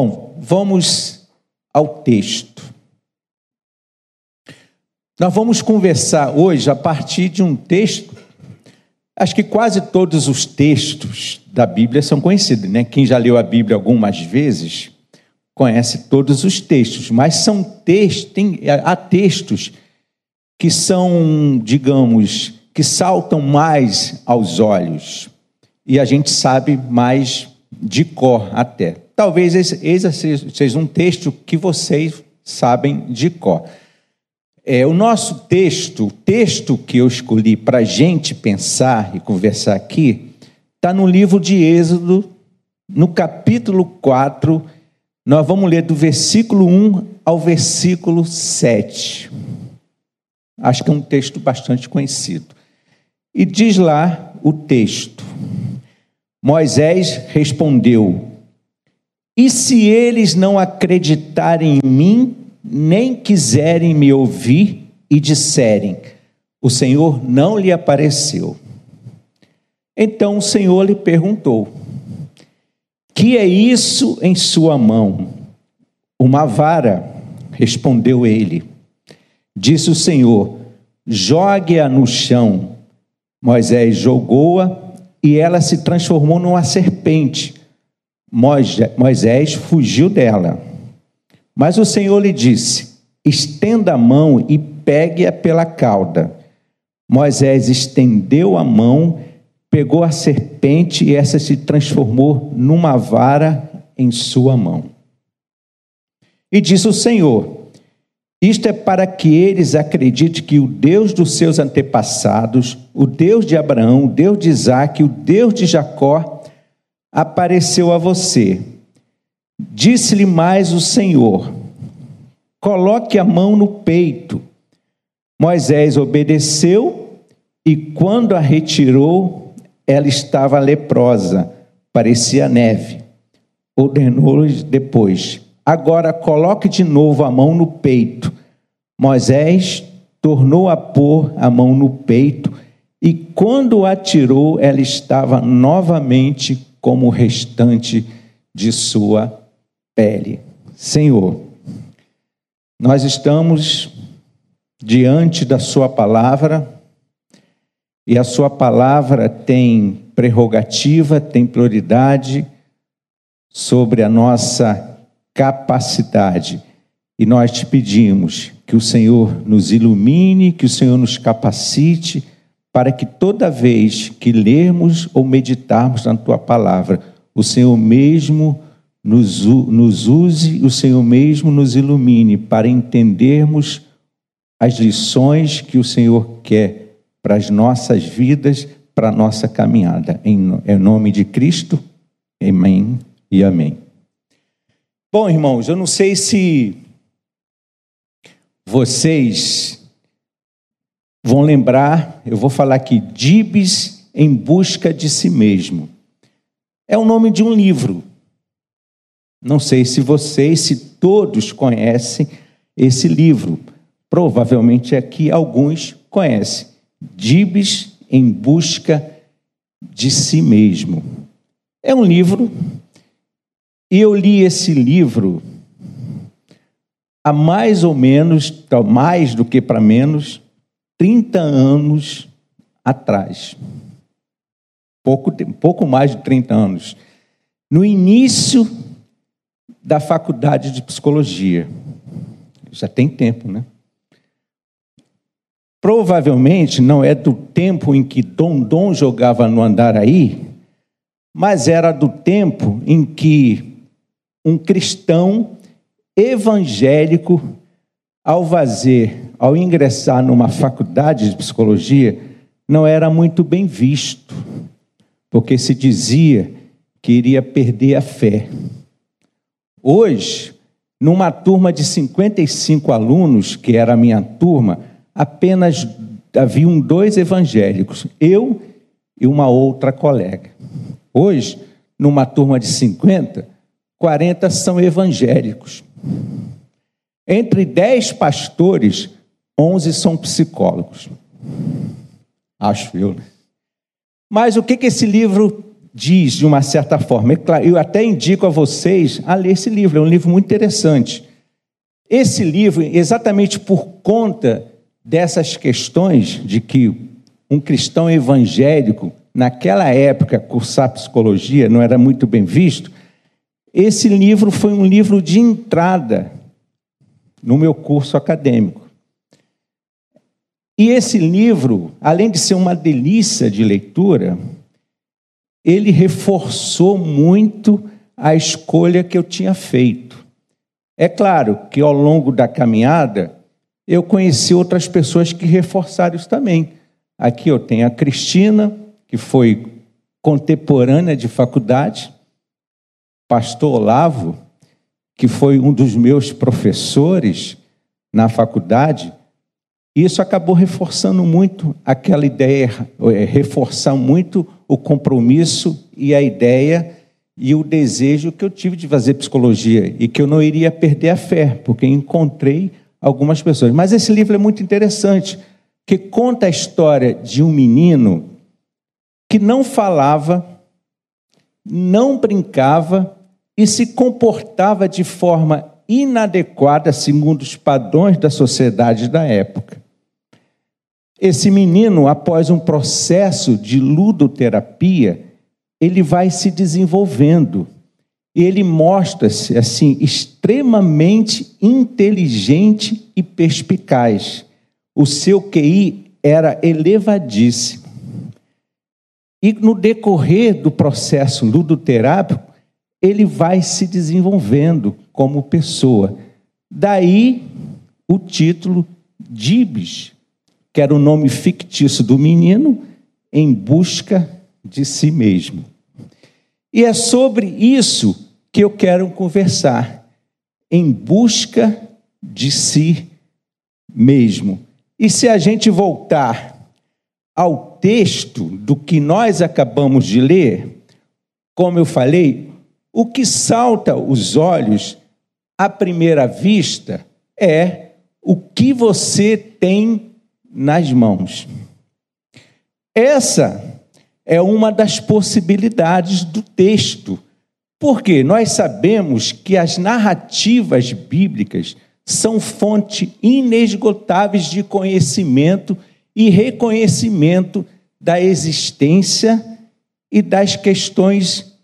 Bom, vamos ao texto. Nós vamos conversar hoje a partir de um texto. Acho que quase todos os textos da Bíblia são conhecidos, né? Quem já leu a Bíblia algumas vezes conhece todos os textos, mas são textos, tem, há textos que são, digamos, que saltam mais aos olhos e a gente sabe mais de cor até. Talvez esse, seja um texto que vocês sabem de cor. É, o nosso texto, o texto que eu escolhi para a gente pensar e conversar aqui, está no livro de Êxodo, no capítulo 4, nós vamos ler do versículo 1 ao versículo 7. Acho que é um texto bastante conhecido. E diz lá o texto: Moisés respondeu: e se eles não acreditarem em mim, nem quiserem me ouvir e disserem: O Senhor não lhe apareceu. Então o Senhor lhe perguntou: Que é isso em sua mão? Uma vara, respondeu ele. Disse o Senhor: Jogue-a no chão. Moisés jogou-a e ela se transformou numa serpente Moisés fugiu dela. Mas o Senhor lhe disse: estenda a mão e pegue-a pela cauda. Moisés estendeu a mão, pegou a serpente e essa se transformou numa vara em sua mão. E disse o Senhor: Isto é para que eles acreditem que o Deus dos seus antepassados, o Deus de Abraão, o Deus de Isaac, o Deus de Jacó, apareceu a você. Disse-lhe mais o Senhor: Coloque a mão no peito. Moisés obedeceu e, quando a retirou, ela estava leprosa, parecia neve. Ordenou-lhe depois: Agora coloque de novo a mão no peito. Moisés tornou a pôr a mão no peito e, quando a tirou, ela estava novamente como o restante de sua pele. Senhor, nós estamos diante da Sua palavra e a Sua palavra tem prerrogativa, tem prioridade sobre a nossa capacidade. E nós te pedimos que o Senhor nos ilumine, que o Senhor nos capacite para que toda vez que lermos ou meditarmos na tua palavra, o Senhor mesmo nos, nos use, o Senhor mesmo nos ilumine para entendermos as lições que o Senhor quer para as nossas vidas, para a nossa caminhada. Em, em nome de Cristo, amém e amém. Bom, irmãos, eu não sei se vocês vão lembrar, eu vou falar aqui, Dibes em busca de si mesmo. É o nome de um livro. Não sei se vocês, se todos conhecem esse livro. Provavelmente aqui alguns conhecem. Dibes em busca de si mesmo. É um livro, e eu li esse livro há mais ou menos, mais do que para menos, 30 anos atrás. Pouco, pouco mais de 30 anos. No início da faculdade de psicologia. Já tem tempo, né? Provavelmente não é do tempo em que Dom jogava no Andaraí, mas era do tempo em que um cristão evangélico, ao fazer ao ingressar numa faculdade de psicologia, não era muito bem visto, porque se dizia que iria perder a fé. Hoje, numa turma de 55 alunos, que era a minha turma, apenas haviam dois evangélicos, eu e uma outra colega. Hoje, numa turma de 50, 40 são evangélicos. Entre 10 pastores, 11 são psicólogos. Acho eu, né? Mas o que esse livro diz de uma certa forma. Eu até indico a vocês a ler esse livro, é um livro muito interessante. Esse livro, exatamente por conta dessas questões de que um cristão evangélico, naquela época, cursar psicologia não era muito bem visto, esse livro foi um livro de entrada no meu curso acadêmico. E esse livro, além de ser uma delícia de leitura, ele reforçou muito a escolha que eu tinha feito. É claro que ao longo da caminhada eu conheci outras pessoas que reforçaram isso também. Aqui eu tenho a Cristina, que foi contemporânea de faculdade, pastor Olavo, que foi um dos meus professores na faculdade, isso acabou reforçando muito aquela ideia, é, reforçar muito o compromisso e a ideia e o desejo que eu tive de fazer psicologia e que eu não iria perder a fé, porque encontrei algumas pessoas. Mas esse livro é muito interessante, que conta a história de um menino que não falava, não brincava e se comportava de forma inadequada segundo os padrões da sociedade da época. Esse menino, após um processo de ludoterapia, ele vai se desenvolvendo. Ele mostra-se assim extremamente inteligente e perspicaz. O seu QI era elevadíssimo. E no decorrer do processo ludoterápico, ele vai se desenvolvendo como pessoa. Daí o título Dibes, que era o nome fictício do menino, em busca de si mesmo. E é sobre isso que eu quero conversar, em busca de si mesmo. E se a gente voltar ao texto do que nós acabamos de ler, como eu falei, o que salta os olhos à primeira vista é o que você tem nas mãos. Essa é uma das possibilidades do texto, porque nós sabemos que as narrativas bíblicas são fonte inesgotáveis de conhecimento e reconhecimento da existência e das questões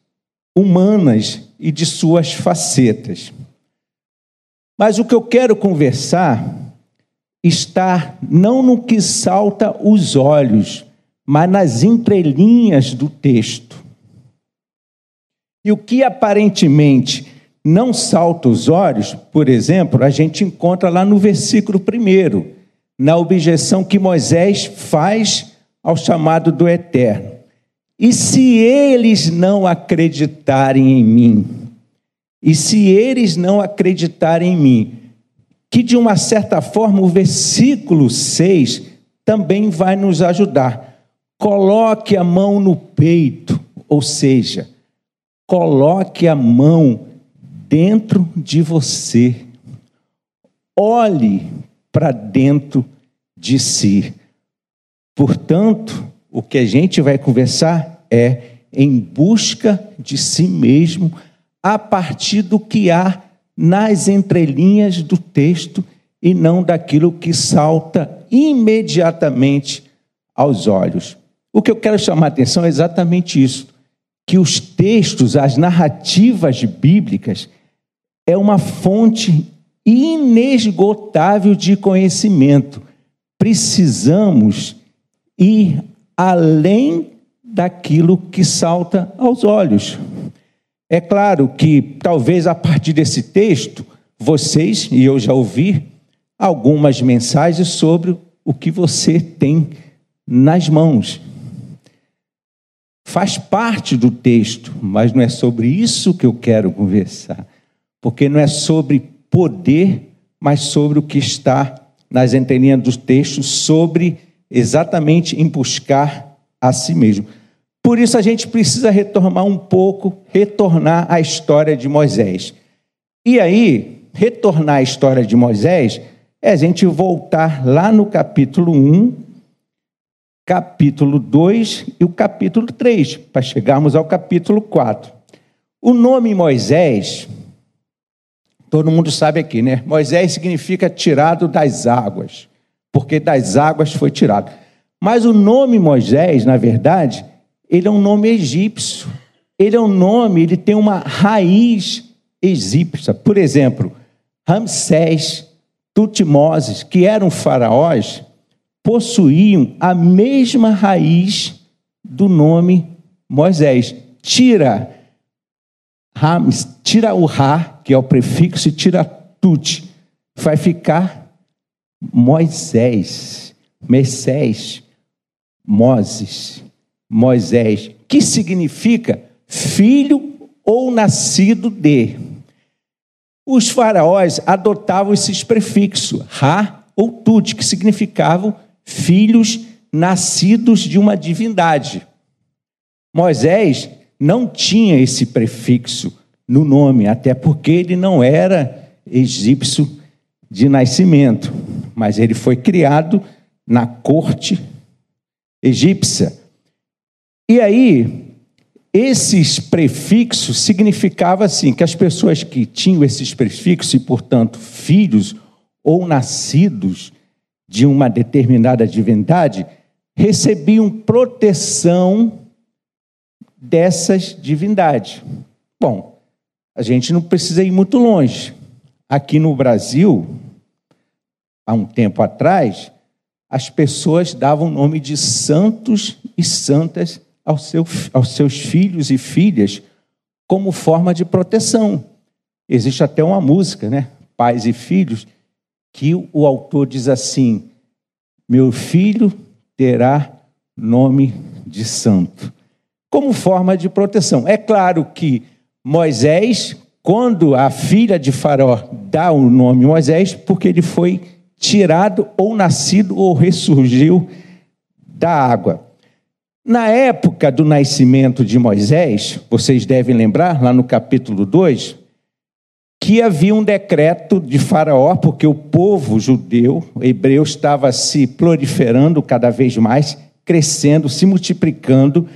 humanas e de suas facetas. Mas o que eu quero conversar está não no que salta os olhos, mas nas entrelinhas do texto. E o que aparentemente não salta os olhos, por exemplo, a gente encontra lá no versículo primeiro, na objeção que Moisés faz ao chamado do Eterno. E se eles não acreditarem em mim? E se eles não acreditarem em mim? que de uma certa forma o versículo 6 também vai nos ajudar. Coloque a mão no peito, ou seja, coloque a mão dentro de você. Olhe para dentro de si. Portanto, o que a gente vai conversar é em busca de si mesmo a partir do que há nas entrelinhas do texto e não daquilo que salta imediatamente aos olhos. O que eu quero chamar a atenção é exatamente isso: que os textos, as narrativas bíblicas, é uma fonte inesgotável de conhecimento. Precisamos ir além daquilo que salta aos olhos. É claro que talvez a partir desse texto, vocês, e eu já ouvi, algumas mensagens sobre o que você tem nas mãos. Faz parte do texto, mas não é sobre isso que eu quero conversar. Porque não é sobre poder, mas sobre o que está nas entrelinhas do texto, sobre exatamente em buscar a si mesmo. Por isso a gente precisa retornar um pouco, retornar à história de Moisés. E aí, retornar à história de Moisés é a gente voltar lá no capítulo 1 capítulo 2 e o capítulo 3, para chegarmos ao capítulo 4. O nome Moisés, todo mundo sabe aqui, né? Moisés significa tirado das águas, porque das águas foi tirado. Mas o nome Moisés, na verdade, ele é um nome egípcio. Ele é um nome, ele tem uma raiz egípcia. Por exemplo, Ramsés, Tutmoses, que eram faraós, possuíam a mesma raiz do nome Moisés. Tira Rams, tira o Ra, que é o prefixo, e tira Tut. Vai ficar Moisés, Messés, Moses, Moisés, que significa filho ou nascido de. Os faraós adotavam esses prefixos, Ra ou Tut, que significavam filhos nascidos de uma divindade. Moisés não tinha esse prefixo no nome, até porque ele não era egípcio de nascimento, mas ele foi criado na corte egípcia. E aí, esses prefixos significavam assim que as pessoas que tinham esses prefixos e, portanto, filhos ou nascidos de uma determinada divindade recebiam proteção dessas divindades. Bom, a gente não precisa ir muito longe. Aqui no Brasil, há um tempo atrás, as pessoas davam o nome de santos e santas aos, seu, aos seus filhos e filhas como forma de proteção. Existe até uma música, né? Pais e filhos, que o autor diz assim: Meu filho terá nome de santo, como forma de proteção. É claro que Moisés, quando a filha de Faraó dá o nome Moisés, porque ele foi tirado ou nascido ou ressurgiu da água. Na época do nascimento de Moisés, vocês devem lembrar, lá no capítulo 2, que havia um decreto de Faraó, porque o povo judeu, hebreu, estava se proliferando cada vez mais, crescendo, se multiplicando.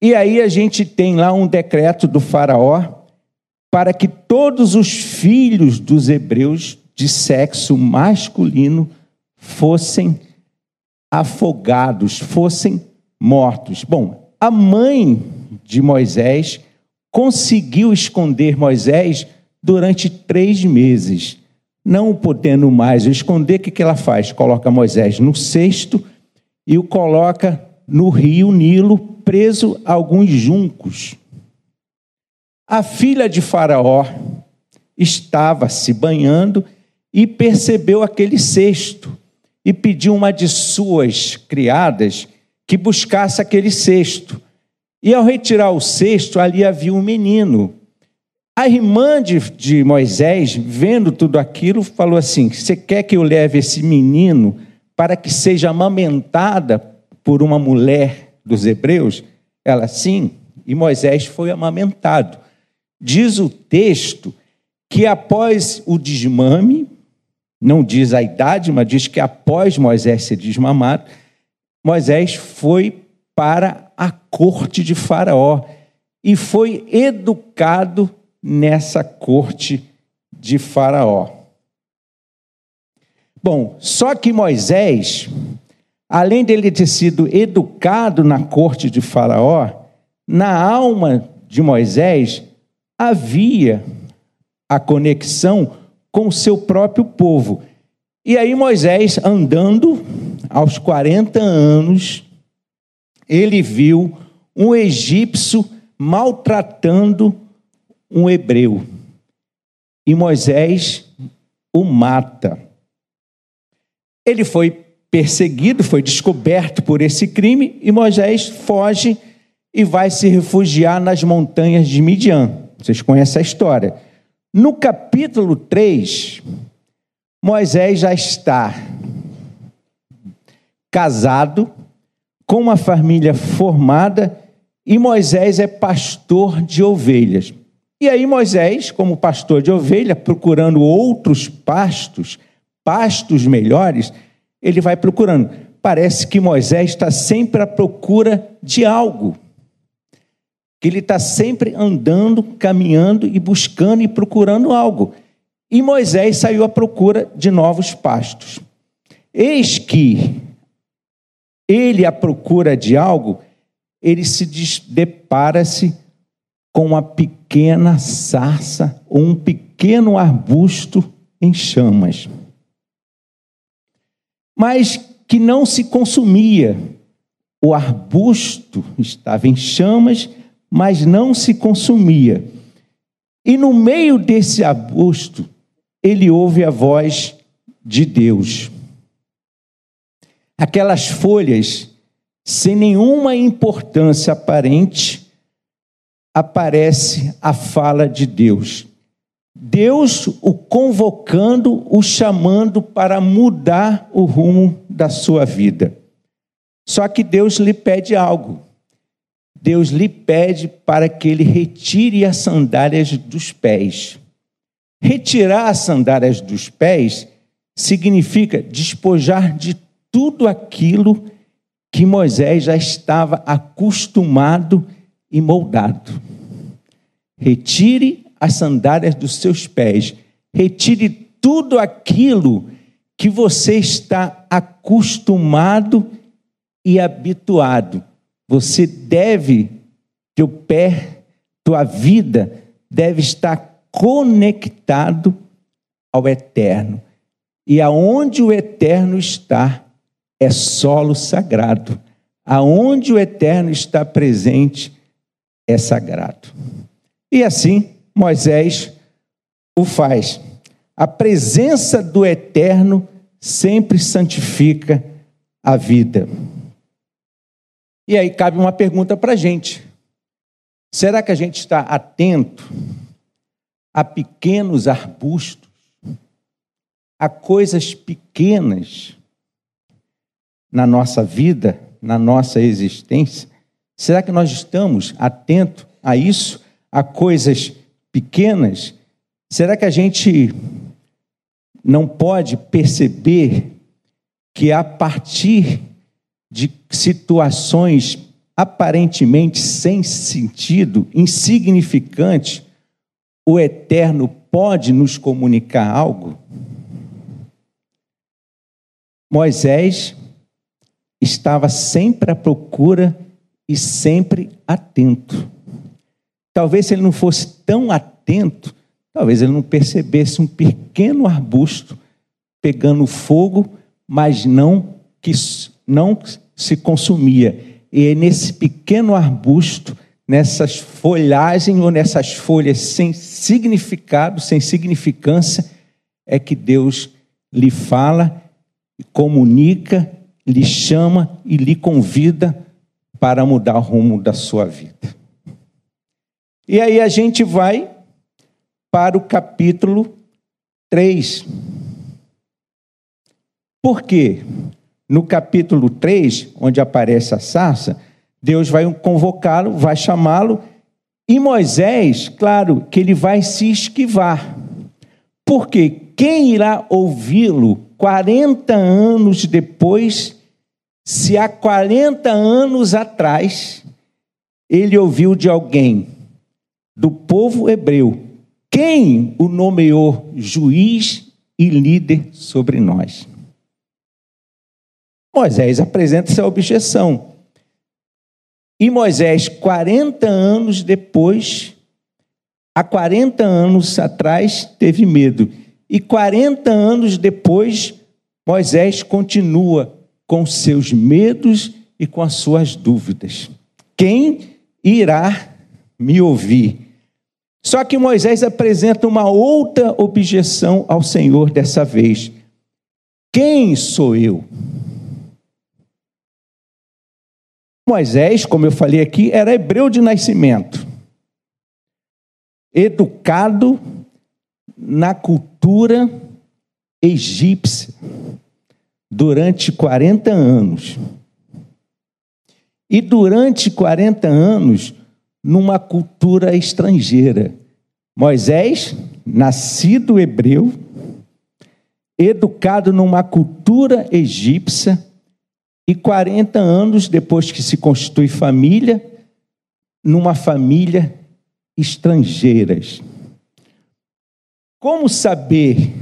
E aí a gente tem lá um decreto do Faraó para que todos os filhos dos hebreus de sexo masculino fossem afogados, fossem mortos. Bom, a mãe de Moisés conseguiu esconder Moisés durante três meses. Não podendo mais esconder, o que ela faz? Coloca Moisés no cesto e o coloca no rio Nilo, preso a alguns juncos. A filha de Faraó estava se banhando e percebeu aquele cesto e pediu uma de suas criadas que buscasse aquele cesto. E ao retirar o cesto, ali havia um menino a irmã de, de Moisés, vendo tudo aquilo, falou assim: Você quer que eu leve esse menino para que seja amamentada por uma mulher dos hebreus? Ela, sim. E Moisés foi amamentado. Diz o texto que após o desmame, não diz a idade, mas diz que após Moisés ser desmamado, Moisés foi para a corte de Faraó e foi educado nessa corte de Faraó. Bom, só que Moisés, além dele ter sido educado na corte de Faraó, na alma de Moisés havia a conexão com o seu próprio povo. E aí Moisés, andando aos 40 anos, ele viu um egípcio maltratando um hebreu. E Moisés o mata. Ele foi perseguido, foi descoberto por esse crime, e Moisés foge e vai se refugiar nas montanhas de Midian. Vocês conhecem a história. No capítulo 3, Moisés já está casado, com uma família formada, e Moisés é pastor de ovelhas. E aí Moisés, como pastor de ovelha, procurando outros pastos, pastos melhores, ele vai procurando. parece que Moisés está sempre à procura de algo. Que ele está sempre andando, caminhando e buscando e procurando algo. E Moisés saiu à procura de novos pastos. Eis que ele à procura de algo, ele se depara-se com uma pequena sarça ou um pequeno arbusto em chamas. Mas que não se consumia. O arbusto estava em chamas, mas não se consumia. E no meio desse arbusto, ele ouve a voz de Deus. Aquelas folhas, sem nenhuma importância aparente, aparece a fala de Deus. Deus o convocando, o chamando para mudar o rumo da sua vida. Só que Deus lhe pede algo. Deus lhe pede para que ele retire as sandálias dos pés. Retirar as sandálias dos pés significa despojar de tudo aquilo que Moisés já estava acostumado e moldado. Retire as sandálias dos seus pés. Retire tudo aquilo que você está acostumado e habituado. Você deve, teu pé, tua vida deve estar conectado ao eterno. E aonde o eterno está é solo sagrado. Aonde o eterno está presente é sagrado. E assim, Moisés o faz. A presença do Eterno sempre santifica a vida. E aí cabe uma pergunta para a gente: será que a gente está atento a pequenos arbustos, a coisas pequenas na nossa vida, na nossa existência? Será que nós estamos atentos a isso, a coisas pequenas, será que a gente não pode perceber que a partir de situações aparentemente sem sentido, insignificantes, o eterno pode nos comunicar algo? Moisés estava sempre à procura e sempre atento. Talvez se ele não fosse tão atento, talvez ele não percebesse um pequeno arbusto pegando fogo, mas não que não se consumia. E é nesse pequeno arbusto, nessas folhagens ou nessas folhas sem significado, sem significância, é que Deus lhe fala, comunica, lhe chama e lhe convida para mudar o rumo da sua vida. E aí a gente vai para o capítulo 3. Por quê? No capítulo 3, onde aparece a sarça, Deus vai convocá-lo, vai chamá-lo, e Moisés, claro, que ele vai se esquivar. Porque quem irá ouvi-lo 40 anos depois, se há 40 anos atrás ele ouviu de alguém do povo hebreu, quem o nomeou juiz e líder sobre nós? Moisés apresenta essa objeção. E Moisés, 40 anos depois, há 40 anos atrás, teve medo. E 40 anos depois, Moisés continua com seus medos e com as suas dúvidas. Quem irá me ouvir. Só que Moisés apresenta uma outra objeção ao Senhor dessa vez. Quem sou eu? Moisés, como eu falei aqui, era hebreu de nascimento, educado na cultura egípcia durante 40 anos. E durante 40 anos, numa cultura estrangeira. Moisés, nascido hebreu, educado numa cultura egípcia, e 40 anos depois que se constitui família, numa família estrangeiras. Como saber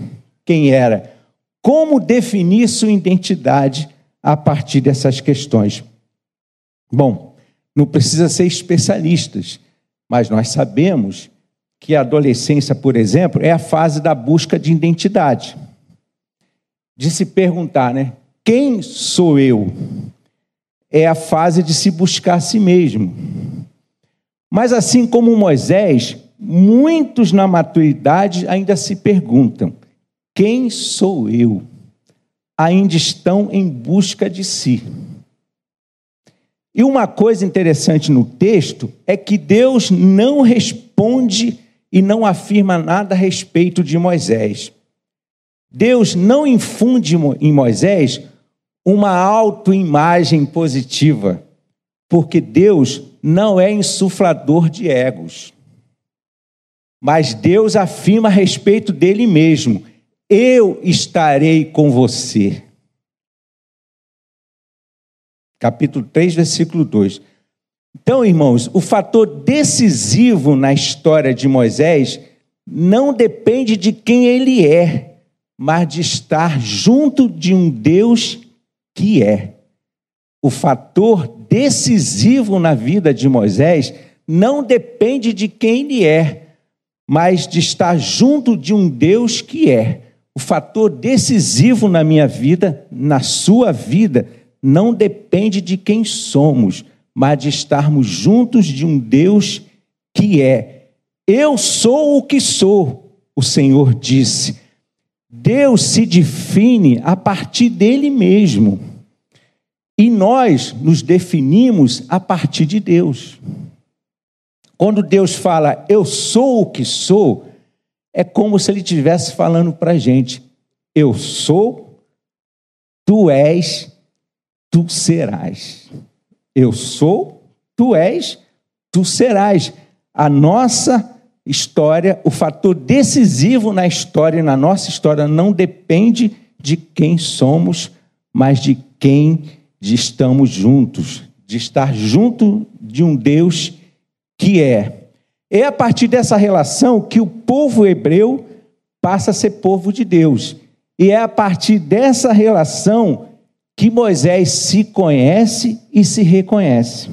quem era? Como definir sua identidade a partir dessas questões? Bom, não precisa ser especialistas, mas nós sabemos que a adolescência, por exemplo, é a fase da busca de identidade. De se perguntar, né? Quem sou eu? É a fase de se buscar a si mesmo. Mas assim como Moisés, muitos na maturidade ainda se perguntam: quem sou eu? Ainda estão em busca de si. E uma coisa interessante no texto é que Deus não responde e não afirma nada a respeito de Moisés. Deus não infunde em Moisés uma autoimagem positiva, porque Deus não é insuflador de egos. Mas Deus afirma a respeito dele mesmo: Eu estarei com você capítulo 3, versículo 2. Então, irmãos, o fator decisivo na história de Moisés não depende de quem ele é, mas de estar junto de um Deus que é. O fator decisivo na vida de Moisés não depende de quem ele é, mas de estar junto de um Deus que é. O fator decisivo na minha vida, na sua vida, não depende de quem somos, mas de estarmos juntos de um Deus que é. Eu sou o que sou, o Senhor disse. Deus se define a partir dele mesmo. E nós nos definimos a partir de Deus. Quando Deus fala, eu sou o que sou, é como se Ele estivesse falando para a gente: eu sou, tu és tu serás. Eu sou, tu és, tu serás. A nossa história, o fator decisivo na história, na nossa história, não depende de quem somos, mas de quem estamos juntos, de estar junto de um Deus que é. É a partir dessa relação que o povo hebreu passa a ser povo de Deus. E é a partir dessa relação que Moisés se conhece e se reconhece.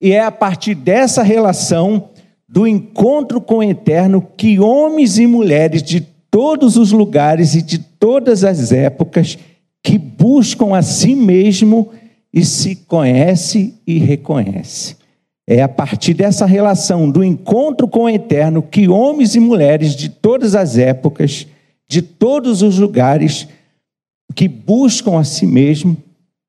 E é a partir dessa relação, do encontro com o eterno, que homens e mulheres de todos os lugares e de todas as épocas que buscam a si mesmo e se conhece e reconhece. É a partir dessa relação do encontro com o eterno que homens e mulheres de todas as épocas, de todos os lugares, que buscam a si mesmo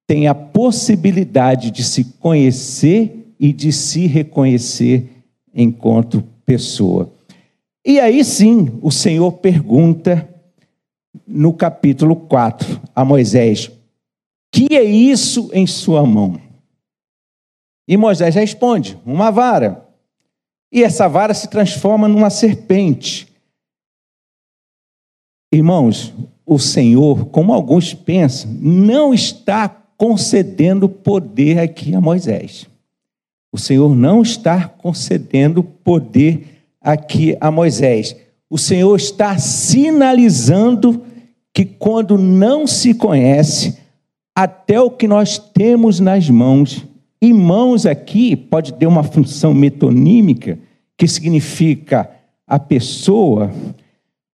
têm a possibilidade de se conhecer e de se reconhecer enquanto pessoa. E aí sim, o Senhor pergunta no capítulo 4 a Moisés: Que é isso em sua mão? E Moisés responde: Uma vara. E essa vara se transforma numa serpente. Irmãos, o Senhor, como alguns pensam, não está concedendo poder aqui a Moisés. O Senhor não está concedendo poder aqui a Moisés. O Senhor está sinalizando que quando não se conhece, até o que nós temos nas mãos, e mãos aqui pode ter uma função metonímica, que significa a pessoa,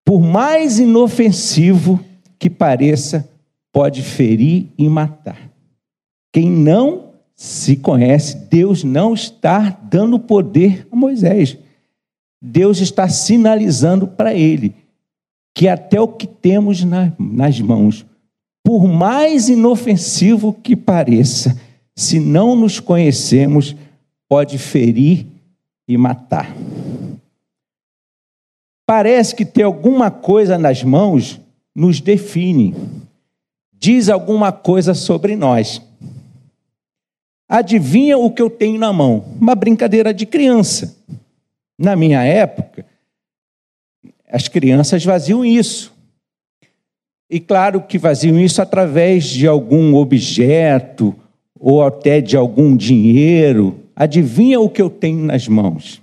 por mais inofensivo que pareça, pode ferir e matar. Quem não se conhece, Deus não está dando poder a Moisés. Deus está sinalizando para ele que até o que temos na, nas mãos, por mais inofensivo que pareça, se não nos conhecemos, pode ferir e matar. Parece que ter alguma coisa nas mãos nos define, diz alguma coisa sobre nós. Adivinha o que eu tenho na mão? Uma brincadeira de criança. Na minha época, as crianças faziam isso. E claro que faziam isso através de algum objeto ou até de algum dinheiro. Adivinha o que eu tenho nas mãos?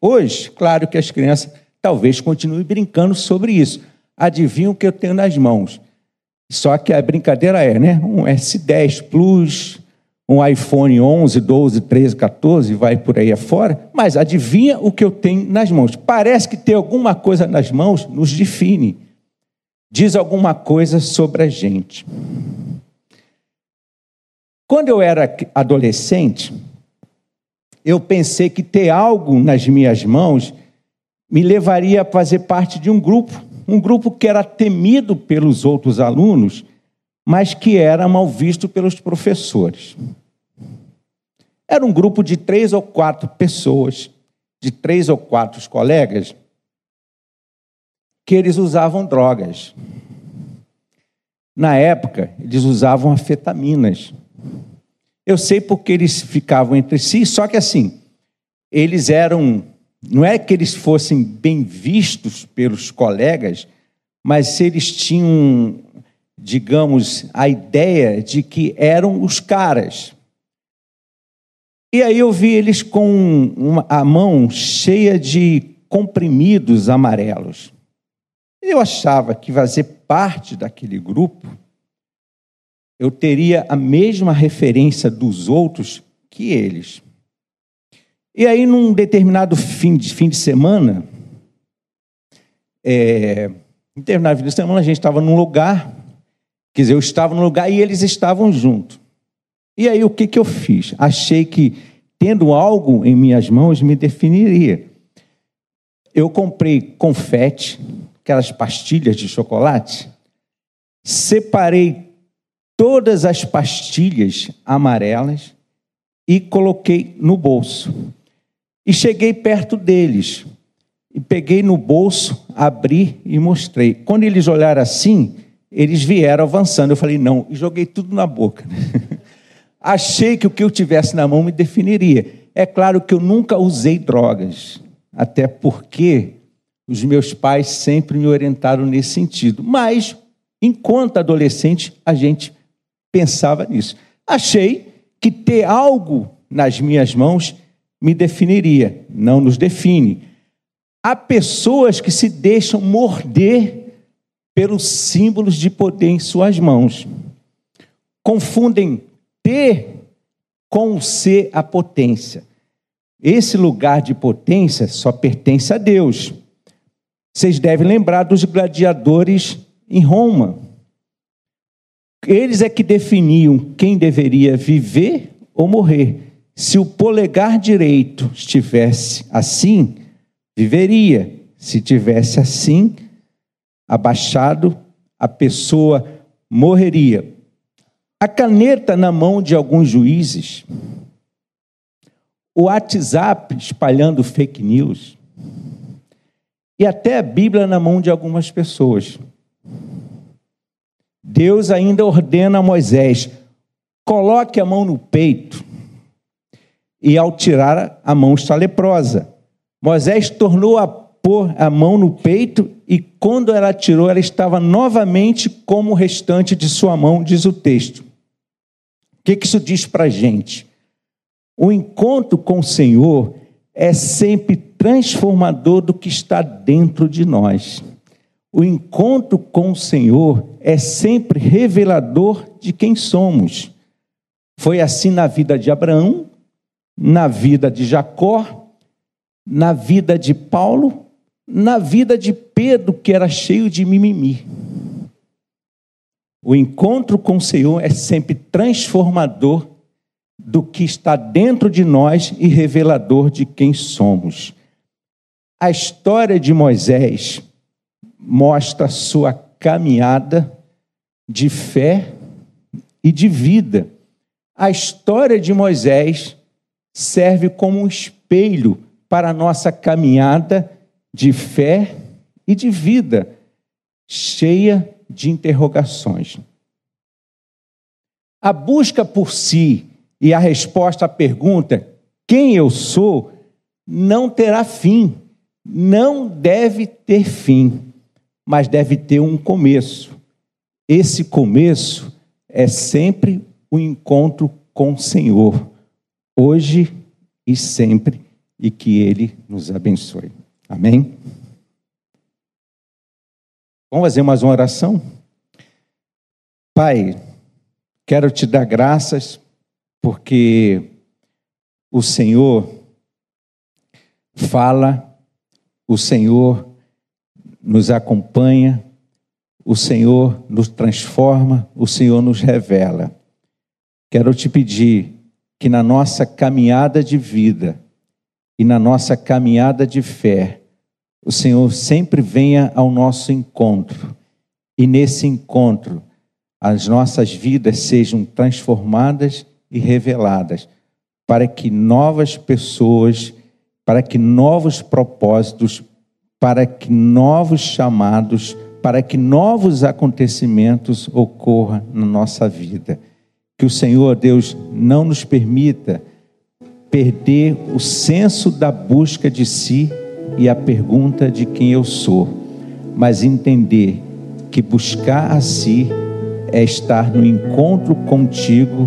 Hoje, claro que as crianças talvez continuem brincando sobre isso. Adivinha o que eu tenho nas mãos? Só que a brincadeira é, né? Um S10 Plus, um iPhone 11, 12, 13, 14, vai por aí afora. Mas adivinha o que eu tenho nas mãos? Parece que ter alguma coisa nas mãos nos define diz alguma coisa sobre a gente. Quando eu era adolescente, eu pensei que ter algo nas minhas mãos me levaria a fazer parte de um grupo, um grupo que era temido pelos outros alunos, mas que era mal visto pelos professores. Era um grupo de três ou quatro pessoas, de três ou quatro colegas, que eles usavam drogas. Na época, eles usavam afetaminas. Eu sei porque eles ficavam entre si, só que assim, eles eram. Não é que eles fossem bem vistos pelos colegas, mas eles tinham, digamos, a ideia de que eram os caras. E aí eu vi eles com uma, a mão cheia de comprimidos amarelos. Eu achava que fazer parte daquele grupo, eu teria a mesma referência dos outros que eles. E aí, num determinado fim de, fim de semana, é, em determinado fim de semana, a gente estava num lugar, quer dizer, eu estava num lugar e eles estavam juntos. E aí, o que, que eu fiz? Achei que, tendo algo em minhas mãos, me definiria. Eu comprei confete, aquelas pastilhas de chocolate, separei todas as pastilhas amarelas e coloquei no bolso. E cheguei perto deles. E peguei no bolso, abri e mostrei. Quando eles olharam assim, eles vieram avançando. Eu falei, não, e joguei tudo na boca. Achei que o que eu tivesse na mão me definiria. É claro que eu nunca usei drogas, até porque os meus pais sempre me orientaram nesse sentido. Mas, enquanto adolescente, a gente pensava nisso. Achei que ter algo nas minhas mãos me definiria. Não nos define. Há pessoas que se deixam morder pelos símbolos de poder em suas mãos. Confundem ter com ser a potência. Esse lugar de potência só pertence a Deus. Vocês devem lembrar dos gladiadores em Roma. Eles é que definiam quem deveria viver ou morrer. Se o polegar direito estivesse assim, viveria. Se tivesse assim, abaixado, a pessoa morreria. A caneta na mão de alguns juízes, o WhatsApp espalhando fake news, e até a Bíblia na mão de algumas pessoas. Deus ainda ordena a Moisés: coloque a mão no peito. E ao tirar a mão está leprosa. Moisés tornou a pôr a mão no peito e quando ela tirou, ela estava novamente como o restante de sua mão, diz o texto. O que, que isso diz para a gente? O encontro com o Senhor é sempre transformador do que está dentro de nós. O encontro com o Senhor é sempre revelador de quem somos. Foi assim na vida de Abraão, na vida de Jacó, na vida de Paulo, na vida de Pedro, que era cheio de mimimi. O encontro com o Senhor é sempre transformador do que está dentro de nós e revelador de quem somos. A história de Moisés mostra sua caminhada de fé e de vida. A história de Moisés serve como um espelho para a nossa caminhada de fé e de vida, cheia de interrogações. A busca por si e a resposta à pergunta: quem eu sou, não terá fim, não deve ter fim, mas deve ter um começo. esse começo é sempre o um encontro com o Senhor, hoje e sempre, e que Ele nos abençoe. Amém? Vamos fazer mais uma oração? Pai, quero te dar graças porque o Senhor fala, o Senhor nos acompanha, o Senhor nos transforma, o Senhor nos revela. Quero te pedir que na nossa caminhada de vida e na nossa caminhada de fé, o Senhor sempre venha ao nosso encontro e nesse encontro as nossas vidas sejam transformadas e reveladas, para que novas pessoas, para que novos propósitos, para que novos chamados, para que novos acontecimentos ocorram na nossa vida. Que o Senhor Deus não nos permita perder o senso da busca de si e a pergunta de quem eu sou, mas entender que buscar a si é estar no encontro contigo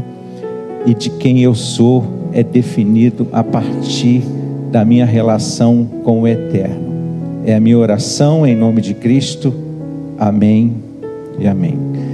e de quem eu sou é definido a partir da minha relação com o Eterno. É a minha oração em nome de Cristo. Amém e amém.